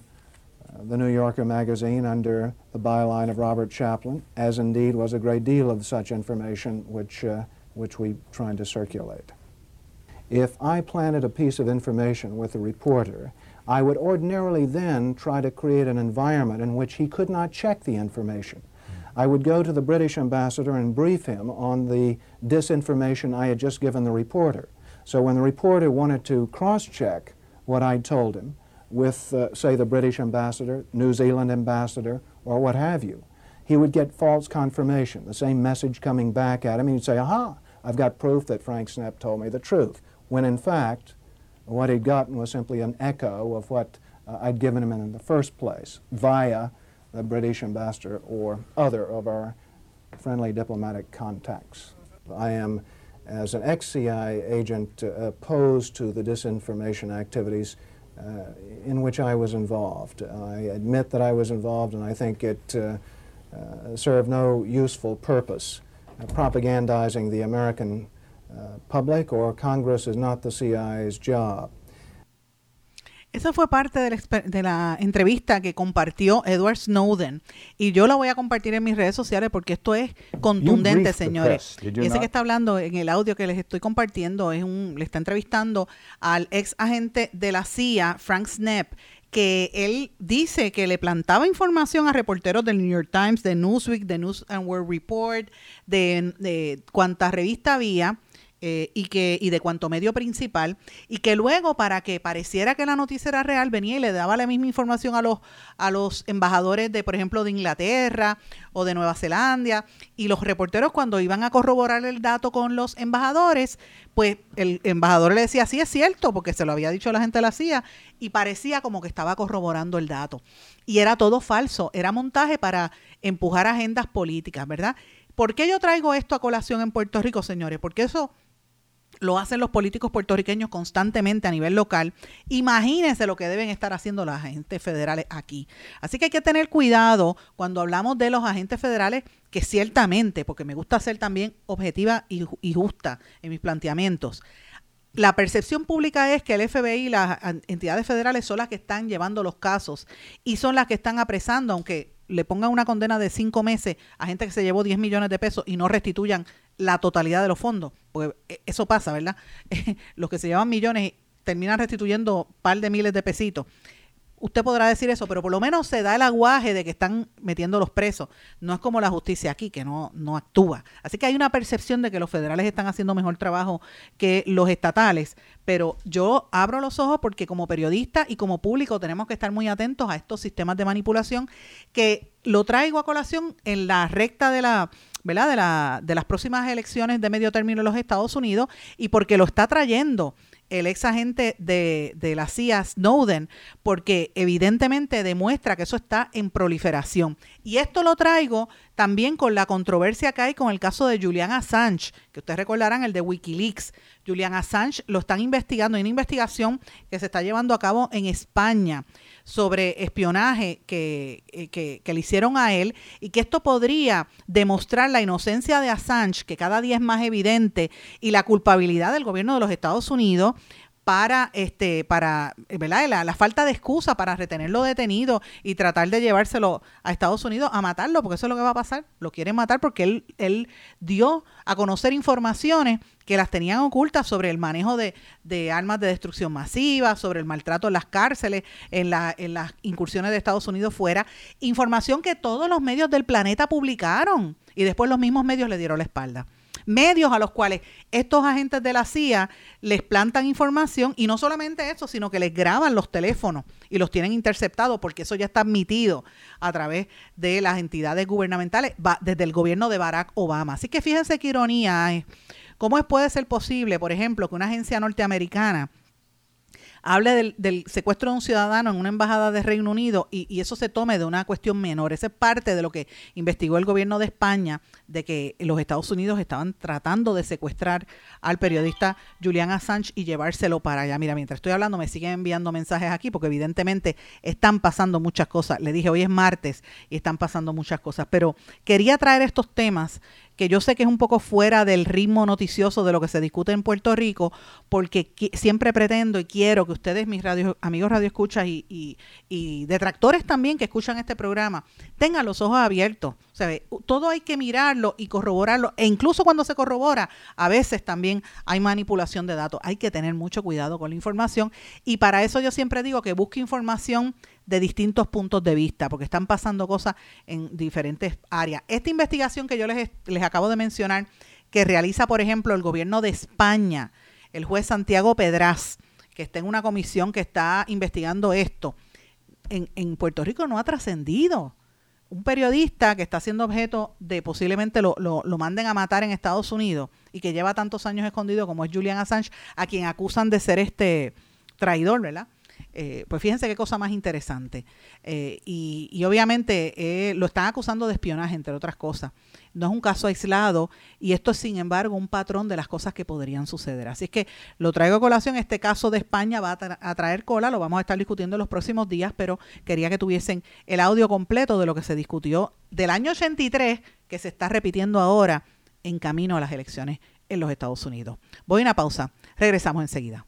the New Yorker magazine under the byline of Robert Chaplin, as indeed was a great deal of such information which uh, which we tried to circulate. If I planted a piece of information with a reporter, I would ordinarily then try to create an environment in which he could not check the information. I would go to the British ambassador and brief him on the disinformation I had just given the reporter. So when the reporter wanted to cross check what I'd told him with, uh, say, the British ambassador, New Zealand ambassador, or what have you, he would get false confirmation, the same message coming back at him. He'd say, aha, I've got proof that Frank Snepp told me the truth. When in fact, what he'd gotten was simply an echo of what uh, I'd given him in the first place via the British ambassador or other of our friendly diplomatic contacts. I am, as an ex-CIA agent, uh, opposed to the disinformation activities uh, in which I was involved. I admit that I was involved, and I think it uh, served no useful purpose. Uh, propagandizing the American uh, public or Congress is not the CIA's job. Esa fue parte de la, de la, entrevista que compartió Edward Snowden. Y yo la voy a compartir en mis redes sociales porque esto es contundente, señores. Ese que está hablando en el audio que les estoy compartiendo es un, le está entrevistando al ex agente de la CIA, Frank Snepp, que él dice que le plantaba información a reporteros del New York Times, de Newsweek, de News and World Report, de, de cuánta revista había eh, y, que, y de cuanto medio principal, y que luego para que pareciera que la noticia era real, venía y le daba la misma información a los, a los embajadores de, por ejemplo, de Inglaterra o de Nueva Zelanda, y los reporteros cuando iban a corroborar el dato con los embajadores, pues el embajador le decía, sí es cierto, porque se lo había dicho la gente de la CIA, y parecía como que estaba corroborando el dato. Y era todo falso, era montaje para empujar agendas políticas, ¿verdad? ¿Por qué yo traigo esto a colación en Puerto Rico, señores? Porque eso lo hacen los políticos puertorriqueños constantemente a nivel local. Imagínense lo que deben estar haciendo los agentes federales aquí. Así que hay que tener cuidado cuando hablamos de los agentes federales, que ciertamente, porque me gusta ser también objetiva y, y justa en mis planteamientos, la percepción pública es que el FBI y las entidades federales son las que están llevando los casos y son las que están apresando, aunque le pongan una condena de cinco meses a gente que se llevó 10 millones de pesos y no restituyan la totalidad de los fondos, porque eh, eso pasa, ¿verdad? [LAUGHS] los que se llevan millones terminan restituyendo un par de miles de pesitos usted podrá decir eso, pero por lo menos se da el aguaje de que están metiendo los presos. No es como la justicia aquí, que no, no actúa. Así que hay una percepción de que los federales están haciendo mejor trabajo que los estatales, pero yo abro los ojos porque como periodista y como público tenemos que estar muy atentos a estos sistemas de manipulación que lo traigo a colación en la recta de la De, la, de las próximas elecciones de medio término en los Estados Unidos y porque lo está trayendo el ex agente de, de, la CIA, Snowden, porque evidentemente demuestra que eso está en proliferación. Y esto lo traigo también con la controversia que hay con el caso de Julian Assange, que ustedes recordarán el de Wikileaks. Julian Assange lo están investigando, hay una investigación que se está llevando a cabo en España sobre espionaje que, eh, que, que, le hicieron a él y que esto podría demostrar la inocencia de Assange, que cada día es más evidente, y la culpabilidad del gobierno de los Estados Unidos para este para ¿verdad? La, la, falta de excusa para retenerlo detenido y tratar de llevárselo a Estados Unidos a matarlo porque eso es lo que va a pasar. Lo quieren matar porque él él dio a conocer informaciones que las tenían ocultas sobre el manejo de, de armas de destrucción masiva sobre el maltrato en las cárceles en, en las incursiones de Estados Unidos fuera. Información que todos los medios del planeta publicaron y después los mismos medios le dieron la espalda medios a los cuales estos agentes de la CIA les plantan información y no solamente eso, sino que les graban los teléfonos y los tienen interceptados porque eso ya está admitido a través de las entidades gubernamentales desde el gobierno de Barack Obama. Así que fíjense qué ironía hay. ¿Cómo puede ser posible, por ejemplo, que una agencia norteamericana hable del, secuestro de un ciudadano en una embajada de Reino Unido y, y, eso se tome de una cuestión menor. Esa es parte de lo que investigó el gobierno de España, de que los Estados Unidos estaban tratando de secuestrar al periodista Julian Assange y llevárselo para allá. Mira, mientras estoy hablando me siguen enviando mensajes aquí porque evidentemente están pasando muchas cosas. Le dije, hoy es martes y están pasando muchas cosas, pero quería traer estos temas que yo sé que es un poco fuera del ritmo noticioso de lo que se discute en Puerto Rico, porque siempre pretendo y quiero que ustedes, mis radio, amigos radioescuchas y, y, y detractores también que escuchan este programa, tengan los ojos abiertos. O sea, todo hay que mirarlo y corroborarlo. E incluso cuando se corrobora, a veces también hay manipulación de datos. Hay que tener mucho cuidado con la información. Y para eso yo siempre digo que busque información de distintos puntos de vista, porque están pasando cosas en diferentes áreas. Esta investigación que yo les, les acabo de mencionar, que realiza, por ejemplo, el gobierno de España, el juez Santiago Pedraz, que está en una comisión que está investigando esto, en, en Puerto Rico no ha trascendido. Un periodista que está siendo objeto de posiblemente lo, lo, lo, manden a matar en Estados Unidos y que lleva tantos años escondido como es Julian Assange, a quien acusan de ser este traidor, ¿verdad? Eh, pues fíjense qué cosa más interesante. Eh, y, obviamente eh, lo están acusando de espionaje, entre otras cosas. No es un caso aislado y esto es, sin embargo, un patrón de las cosas que podrían suceder. Así es que lo traigo a colación. Este caso de España va a, traer cola, lo vamos a estar discutiendo en los próximos días, pero quería que tuviesen el audio completo de lo que se discutió del año 83, que se está repitiendo ahora en camino a las elecciones en los Estados Unidos. Voy a una pausa. Regresamos enseguida.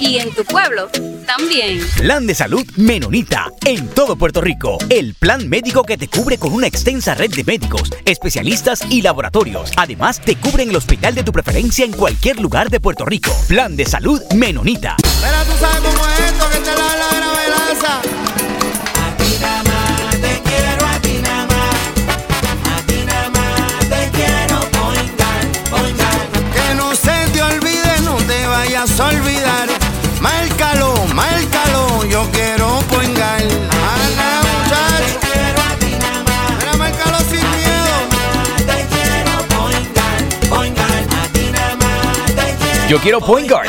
y en tu pueblo también. Plan de salud Menonita. En todo Puerto Rico. El plan médico que te cubre con una extensa red de médicos, especialistas y laboratorios. Además, te cubre en el hospital de tu preferencia en cualquier lugar de Puerto Rico. Plan de salud Menonita. Pero tú sabes cómo es esto que te la la A ti nada más te quiero, a ti nada más. A ti nada más te quiero. Que no se te olvide, no te vayas a olvidar Márcalo, márcalo, yo quiero poingar. Ana, muchacho. Mira, márcalo sin miedo. Yo quiero point guard.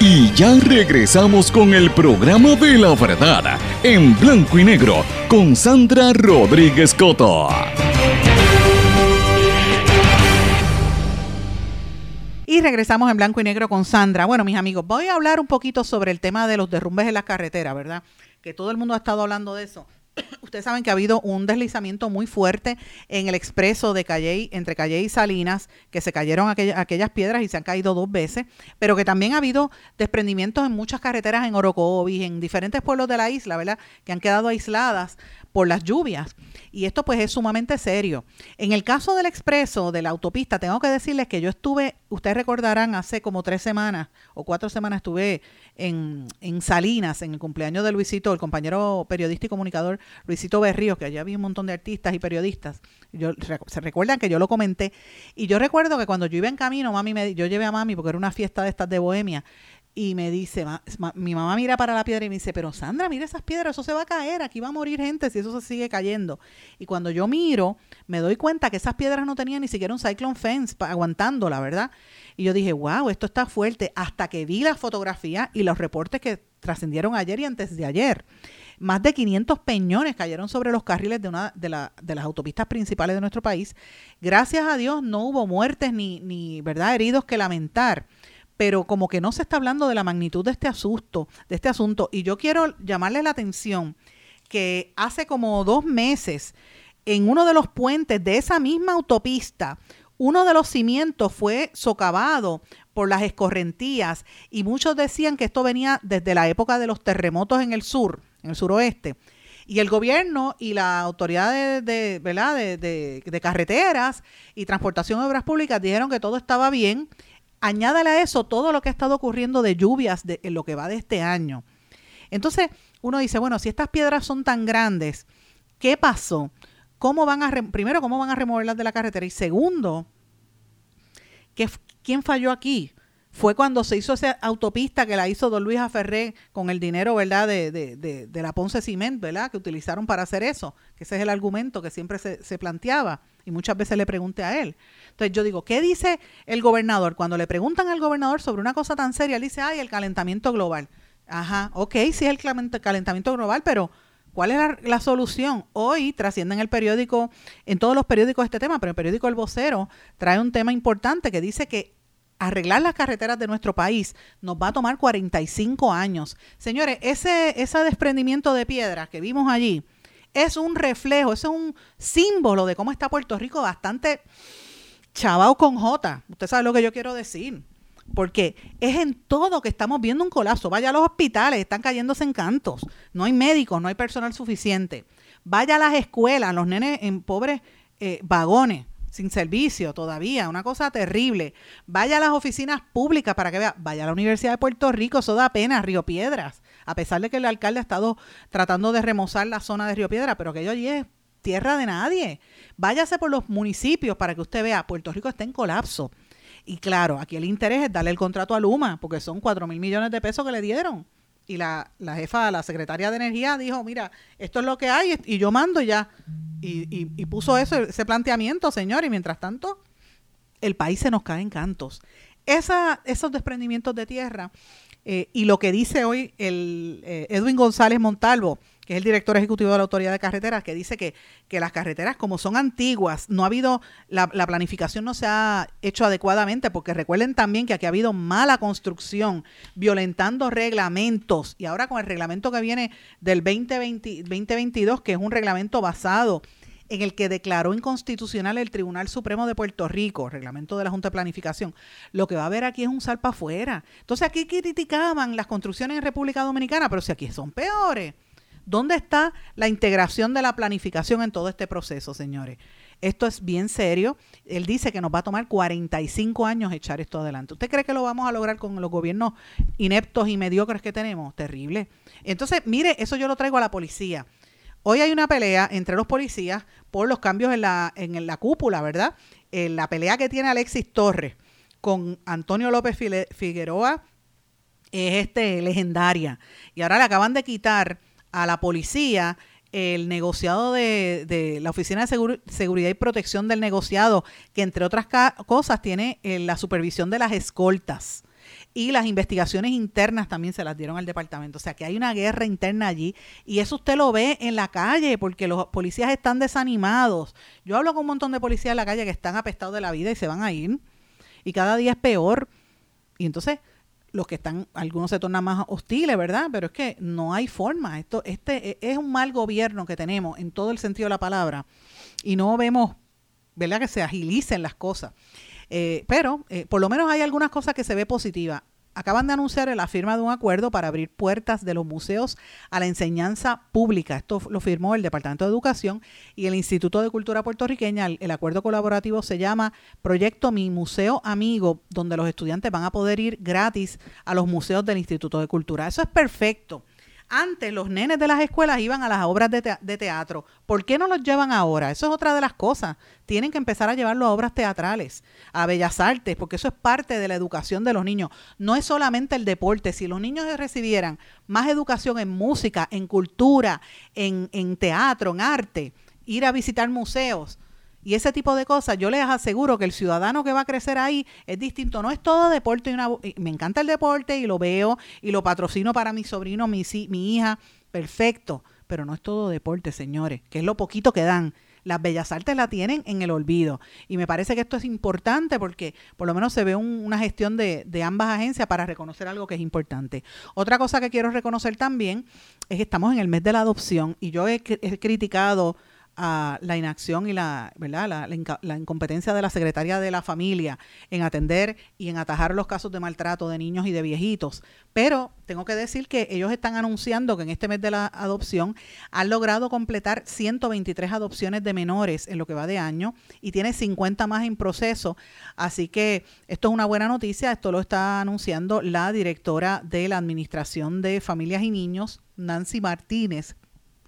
Y ya regresamos con el programa de la verdad, en blanco y negro, con Sandra Rodríguez Coto. Y regresamos en blanco y negro con Sandra. Bueno, mis amigos, voy a hablar un poquito sobre el tema de los derrumbes en las carreteras, ¿verdad? Que todo el mundo ha estado hablando de eso. Ustedes saben que ha habido un deslizamiento muy fuerte en el expreso de Calley, entre Calley y Salinas, que se cayeron aquellas, piedras y se han caído dos veces, pero que también ha habido desprendimientos en muchas carreteras en Orocovis, en diferentes pueblos de la isla, ¿verdad? Que han quedado aisladas por las lluvias. Y esto pues es sumamente serio. En el caso del expreso, de la autopista, tengo que decirles que yo estuve, ustedes recordarán, hace como tres semanas o cuatro semanas estuve en, en Salinas, en el cumpleaños de Luisito, el compañero periodista y comunicador Luisito Berríos, que allá había un montón de artistas y periodistas. Yo, se recuerdan que yo lo comenté. Y yo recuerdo que cuando yo iba en camino, mami me, yo llevé a mami porque era una fiesta de estas de Bohemia y me dice, mi mamá mira para la piedra y me dice, pero Sandra, mira esas piedras, eso se va a caer, aquí va a morir gente si eso se sigue cayendo. Y cuando yo miro, me doy cuenta que esas piedras no tenían ni siquiera un cyclone fence aguantando, la verdad. Y yo dije, wow, esto está fuerte, hasta que vi la fotografía y los reportes que trascendieron ayer y antes de ayer. Más de 500 peñones cayeron sobre los carriles de una de, de las autopistas principales de nuestro país. Gracias a Dios no hubo muertes ni, ni ¿verdad? heridos que lamentar pero como que no se está hablando de la magnitud de este asunto, de este asunto. Y yo quiero llamarle la atención que hace como dos meses, en uno de los puentes de esa misma autopista, uno de los cimientos fue socavado por las escorrentías y muchos decían que esto venía desde la época de los terremotos en el sur, en el suroeste, Y el gobierno y la autoridad de, de, de carreteras y transportación de obras públicas dijeron que todo estaba bien. Añádale a eso todo lo que ha estado ocurriendo de lluvias de, en lo que va de este año. Entonces uno dice, bueno, si estas piedras son tan grandes, ¿qué pasó? ¿Cómo van a, primero, cómo van a removerlas de la carretera? Y segundo, ¿qué ¿quién falló aquí? Fue cuando se hizo esa autopista que la hizo Don Luis Aferré con el dinero, ¿verdad?, de, de, de, de la Ponce Ciment, ¿verdad?, que utilizaron para hacer eso, que ese es el argumento que siempre se, se planteaba y muchas veces le pregunté a él. Entonces yo digo, ¿qué dice el gobernador? Cuando le preguntan al gobernador sobre una cosa tan seria, él dice, ay, el calentamiento global. Ajá, ok, sí es el calent- calentamiento global, pero ¿cuál es la, la solución? Hoy trasciende en el periódico, en todos los periódicos este tema, pero el periódico El Vocero trae un tema importante que dice que arreglar las carreteras de nuestro país nos va a tomar 45 años. Señores, ese, ese desprendimiento de piedras que vimos allí es un reflejo, es un símbolo de cómo está Puerto Rico bastante chavao con J. Usted sabe lo que yo quiero decir. Porque es en todo que estamos viendo un colapso. Vaya a los hospitales, están cayéndose en cantos. No hay médicos, no hay personal suficiente. Vaya a las escuelas, los nenes en pobres eh, vagones, sin servicio todavía, una cosa terrible. Vaya a las oficinas públicas para que vea. Vaya a la Universidad de Puerto Rico, eso da pena, Río Piedras. A pesar de que el alcalde ha estado tratando de remozar la zona de Río Piedras, pero aquello allí es tierra de nadie. Váyase por los municipios para que usted vea, Puerto Rico está en colapso. Y claro, aquí el interés es darle el contrato a Luma, porque son 4 mil millones de pesos que le dieron. Y la, la jefa, la secretaria de Energía dijo, mira, esto es lo que hay y yo mando ya. Y, y- puso eso, ese planteamiento, señor, y mientras tanto, el país se nos cae en cantos. Esos desprendimientos de tierra eh, y lo que dice hoy el eh, Edwin González Montalvo, que es el director ejecutivo de la Autoridad de Carreteras, que dice que, que las carreteras, como son antiguas, no ha habido, la, la planificación no se ha hecho adecuadamente, porque recuerden también que aquí ha habido mala construcción, violentando reglamentos, y ahora con el reglamento que viene del 2020 2022, que es un reglamento basado en el que declaró inconstitucional el Tribunal Supremo de Puerto Rico, reglamento de la Junta de Planificación, lo que va a haber aquí es un salpa afuera. Entonces aquí criticaban las construcciones en República Dominicana, pero si aquí son peores. ¿Dónde está la integración de la planificación en todo este proceso, señores? Esto es bien serio. Él dice que nos va a tomar 45 años echar esto adelante. ¿Usted cree que lo vamos a lograr con los gobiernos ineptos y mediocres que tenemos? Terrible. Entonces, mire, eso yo lo traigo a la policía. Hoy hay una pelea entre los policías por los cambios en la, en la cúpula, ¿verdad? En la pelea que tiene Alexis Torres con Antonio López Figueroa es este legendaria. Y ahora le acaban de quitar a la policía el negociado de, de la Oficina de Segur- Seguridad y Protección del Negociado, que entre otras cosas tiene eh, la supervisión de las escoltas. Y las investigaciones internas también se las dieron al departamento. O sea que hay una guerra interna allí. Y eso usted lo ve en la calle, porque los policías están desanimados. Yo hablo con un montón de policías en la calle que están apestados de la vida y se van a ir. Y cada día es peor. Y entonces los que están, algunos se tornan más hostiles, ¿verdad? Pero es que no hay forma. Esto, este e- es un mal gobierno que tenemos en todo el sentido de la palabra. Y no vemos, ¿verdad? Que se agilicen las cosas. Eh, pero eh, por lo menos hay algunas cosas que se ve positiva. Acaban de anunciar la firma de un acuerdo para abrir puertas de los museos a la enseñanza pública. Esto lo firmó el Departamento de Educación y el Instituto de Cultura Puertorriqueña. El, el acuerdo colaborativo se llama Proyecto Mi Museo Amigo, donde los estudiantes van a poder ir gratis a los museos del Instituto de Cultura. Eso es perfecto. Antes los nenes de las escuelas iban a las obras de, tea- de teatro. ¿Por qué no los llevan ahora? Eso es otra de las cosas. Tienen que empezar a llevarlo a obras teatrales, a bellas artes, porque eso es parte de la educación de los niños. No es solamente el deporte. Si los niños recibieran más educación en música, en cultura, en, en teatro, en arte, ir a visitar museos, y ese tipo de cosas, yo les aseguro que el ciudadano que va a crecer ahí es distinto. No es todo deporte y una... Me encanta el deporte y lo veo y lo patrocino para mi sobrino, mi, mi hija. Perfecto. Pero no es todo deporte, señores, que es lo poquito que dan. Las bellas artes la tienen en el olvido. Y me parece que esto es importante porque por lo menos se ve un- una gestión de, de ambas agencias para reconocer algo que es importante. Otra cosa que quiero reconocer también es que estamos en el mes de la adopción y yo he criticado a la inacción y la, ¿verdad? La, la incompetencia de la secretaria de la familia en atender y en atajar los casos de maltrato de niños y de viejitos. Pero tengo que decir que ellos están anunciando que en este mes de la adopción han logrado completar 123 adopciones de menores en lo que va de año y tiene 50 más en proceso. Así que esto es una buena noticia. Esto lo está anunciando la directora de la Administración de Familias y Niños, Nancy Martínez,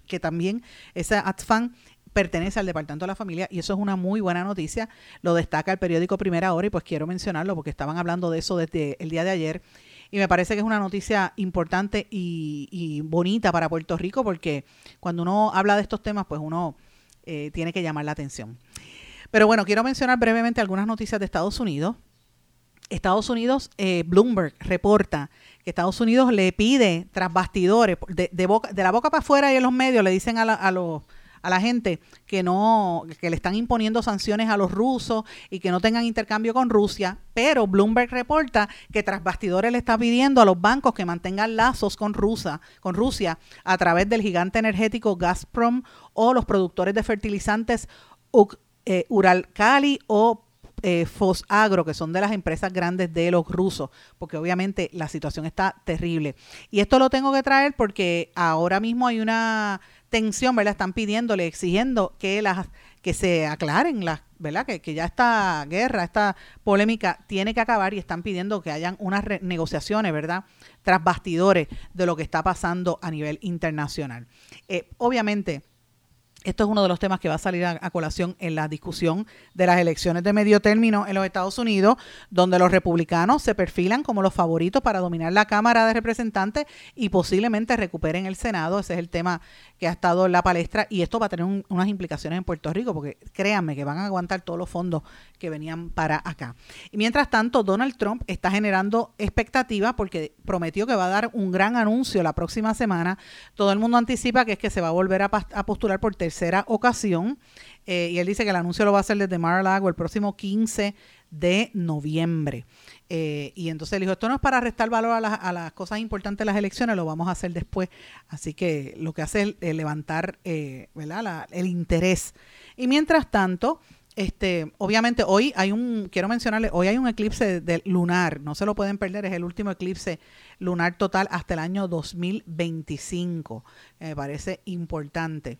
que también esa ATFAN pertenece al Departamento de la Familia y eso es una muy buena noticia. Lo destaca el periódico Primera Hora y pues quiero mencionarlo porque estaban hablando de eso desde el día de ayer y me parece que es una noticia importante y, bonita para Puerto Rico porque cuando uno habla de estos temas pues uno eh, tiene que llamar la atención. Pero bueno, quiero mencionar brevemente algunas noticias de Estados Unidos. Estados Unidos, eh, Bloomberg reporta que Estados Unidos le pide tras bastidores, de, de boca, de la boca para afuera y en los medios le dicen a la, a los a la gente que no que le están imponiendo sanciones a los rusos y que no tengan intercambio con Rusia, pero Bloomberg reporta que tras bastidores le está pidiendo a los bancos que mantengan lazos con Rusia, con Rusia a través del gigante energético Gazprom o los productores de fertilizantes eh, Uralkali o eh, Fosagro, que son de las empresas grandes de los rusos, porque obviamente la situación está terrible. Y esto lo tengo que traer porque ahora mismo hay una tensión, ¿verdad? Están pidiéndole, exigiendo que las que se aclaren las, ¿verdad? Que, que ya esta guerra, esta polémica tiene que acabar y están pidiendo que hayan unas negociaciones, ¿verdad? Tras bastidores de lo que está pasando a nivel internacional. Eh, obviamente, esto es uno de los temas que va a salir a, colación en la discusión de las elecciones de medio término en los Estados Unidos, donde los republicanos se perfilan como los favoritos para dominar la Cámara de Representantes y posiblemente recuperen el Senado. Ese es el tema que ha estado en la palestra y esto va a tener un- unas implicaciones en Puerto Rico, porque créanme que van a aguantar todos los fondos que venían para acá. Y mientras tanto, Donald Trump está generando expectativas porque prometió que va a dar un gran anuncio la próxima semana. Todo el mundo anticipa que es que se va a volver a, a postular por tercera ocasión. eh, y él dice que el anuncio lo va a hacer desde Mar-a-Lago el próximo 15 de noviembre. Eh, y entonces él dijo, esto no es para restar valor a las, a las cosas importantes de las elecciones, lo vamos a hacer después. Así que lo que hace es eh, levantar ¿verdad? La- el interés. Y mientras tanto, este, obviamente hoy hay un, quiero mencionarle, hoy hay un eclipse de, lunar, no se lo pueden perder, es el último eclipse lunar total hasta el año 2025. Me parece importante.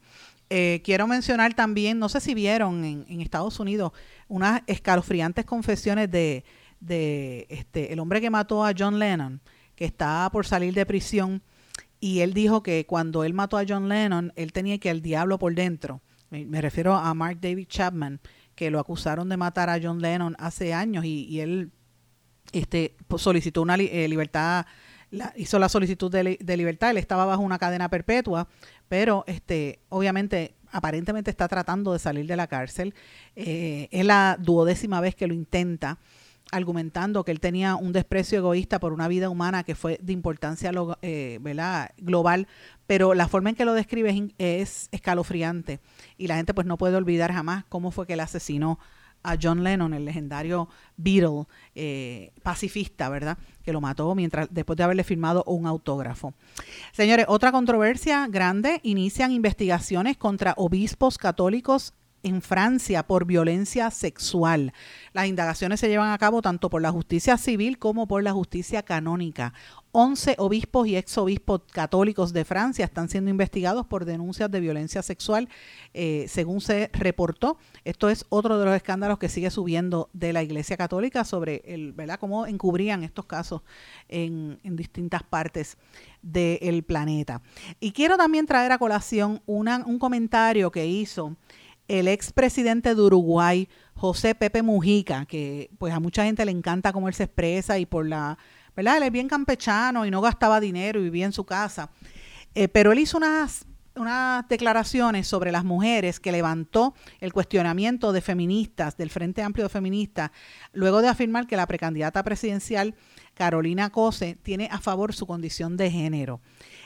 Eh, quiero mencionar también, no sé si vieron en, Estados Unidos unas escalofriantes confesiones de, de este, el hombre que mató a John Lennon, que estaba por salir de prisión, y él dijo que cuando él mató a John Lennon, él tenía que el diablo por dentro. Me, refiero a Mark David Chapman, que lo acusaron de matar a John Lennon hace años y, él este, pues, solicitó una li- eh, libertad, hizo la solicitud de, de libertad, él estaba bajo una cadena perpetua, pero este, obviamente aparentemente está tratando de salir de la cárcel. Eh, es la duodécima vez que lo intenta, argumentando que él tenía un desprecio egoísta por una vida humana que fue de importancia eh, ¿verdad? global, pero la forma en que lo describe es, es escalofriante y la gente pues no puede olvidar jamás cómo fue que él asesinó a John Lennon, el legendario Beatle eh, pacifista, ¿verdad? Que lo mató mientras después de haberle firmado un autógrafo. Señores, otra controversia grande, inician investigaciones contra obispos católicos en Francia por violencia sexual. Las indagaciones se llevan a cabo tanto por la justicia civil como por la justicia canónica. 11 obispos y exobispos católicos de Francia están siendo investigados por denuncias de violencia sexual, eh, según se reportó. Esto es otro de los escándalos que sigue subiendo de la Iglesia Católica sobre el, ¿verdad? cómo encubrían estos casos en, distintas partes del planeta. Y quiero también traer a colación un comentario que hizo el expresidente de Uruguay, José Pepe Mujica, que pues a mucha gente le encanta cómo él se expresa y por la, ¿verdad? Él es bien campechano y no gastaba dinero y vivía en su casa. Eh, pero él hizo unas, unas declaraciones sobre las mujeres que levantó el cuestionamiento de feministas, del Frente Amplio de Feministas, luego de afirmar que la precandidata presidencial Carolina Cose tiene a favor su condición de género.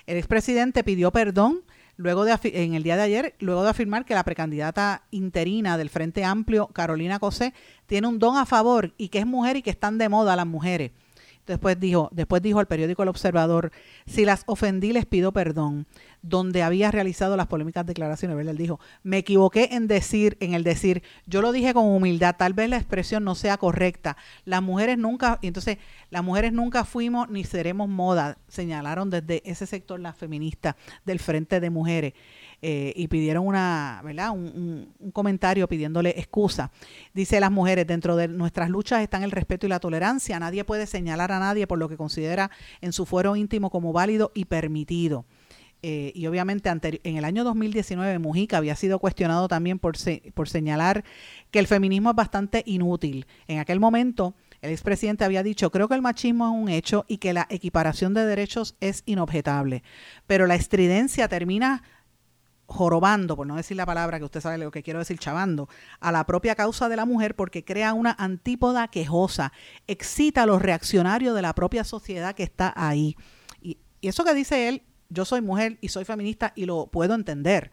El expresidente pidió perdón luego de en el día de ayer, luego de afirmar que la precandidata interina del Frente Amplio, Carolina Cosé, tiene un don a favor y que es mujer y que están de moda las mujeres. Después dijo, después dijo al periódico El Observador, si las ofendí les pido perdón. Donde había realizado las polémicas declaraciones, ¿verdad? Él dijo, me equivoqué en decir, en el decir, yo lo dije con humildad, tal vez la expresión no sea correcta. Las mujeres nunca, y entonces, las mujeres nunca fuimos ni seremos moda, señalaron desde ese sector las feministas del Frente de Mujeres. Eh, y pidieron una, ¿verdad? Un, un, un, comentario pidiéndole excusa. Dice las mujeres, dentro de nuestras luchas están el respeto y la tolerancia. Nadie puede señalar a nadie por lo que considera en su fuero íntimo como válido y permitido. Eh, y obviamente en el año 2019 Mujica había sido cuestionado también por, se, por señalar que el feminismo es bastante inútil. En aquel momento el expresidente había dicho, creo que el machismo es un hecho y que la equiparación de derechos es inobjetable, pero la estridencia termina jorobando, por no decir la palabra que usted sabe lo que quiero decir, chavando, a la propia causa de la mujer porque crea una antípoda quejosa, excita a los reaccionarios de la propia sociedad que está ahí. Y, y eso que dice él, yo soy mujer y soy feminista y lo puedo entender.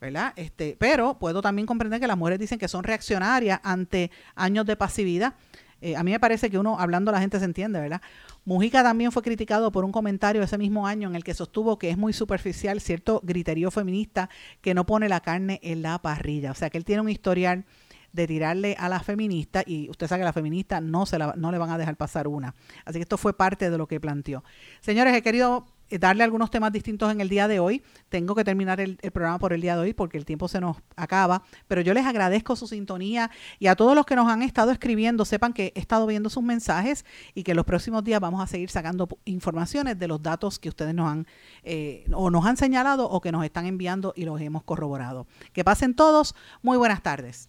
¿verdad? Este, pero puedo también comprender que las mujeres dicen que son reaccionarias ante años de pasividad. Eh, a mí me parece que uno, hablando la gente se entiende, ¿verdad? Mujica también fue criticado por un comentario ese mismo año en el que sostuvo que es muy superficial cierto griterío feminista que no pone la carne en la parrilla. O sea, que él tiene un historial de tirarle a la feminista y usted sabe que la feminista no, se la, no le van a dejar pasar una. Así que esto fue parte de lo que planteó. Señores, he querido darle algunos temas distintos en el día de hoy. Tengo que terminar el, programa por el día de hoy porque el tiempo se nos acaba, pero yo les agradezco su sintonía y a todos los que nos han estado escribiendo, sepan que he estado viendo sus mensajes y que los próximos días vamos a seguir sacando informaciones de los datos que ustedes nos han eh, o nos han señalado o que nos están enviando y los hemos corroborado. Que pasen todos, muy buenas tardes.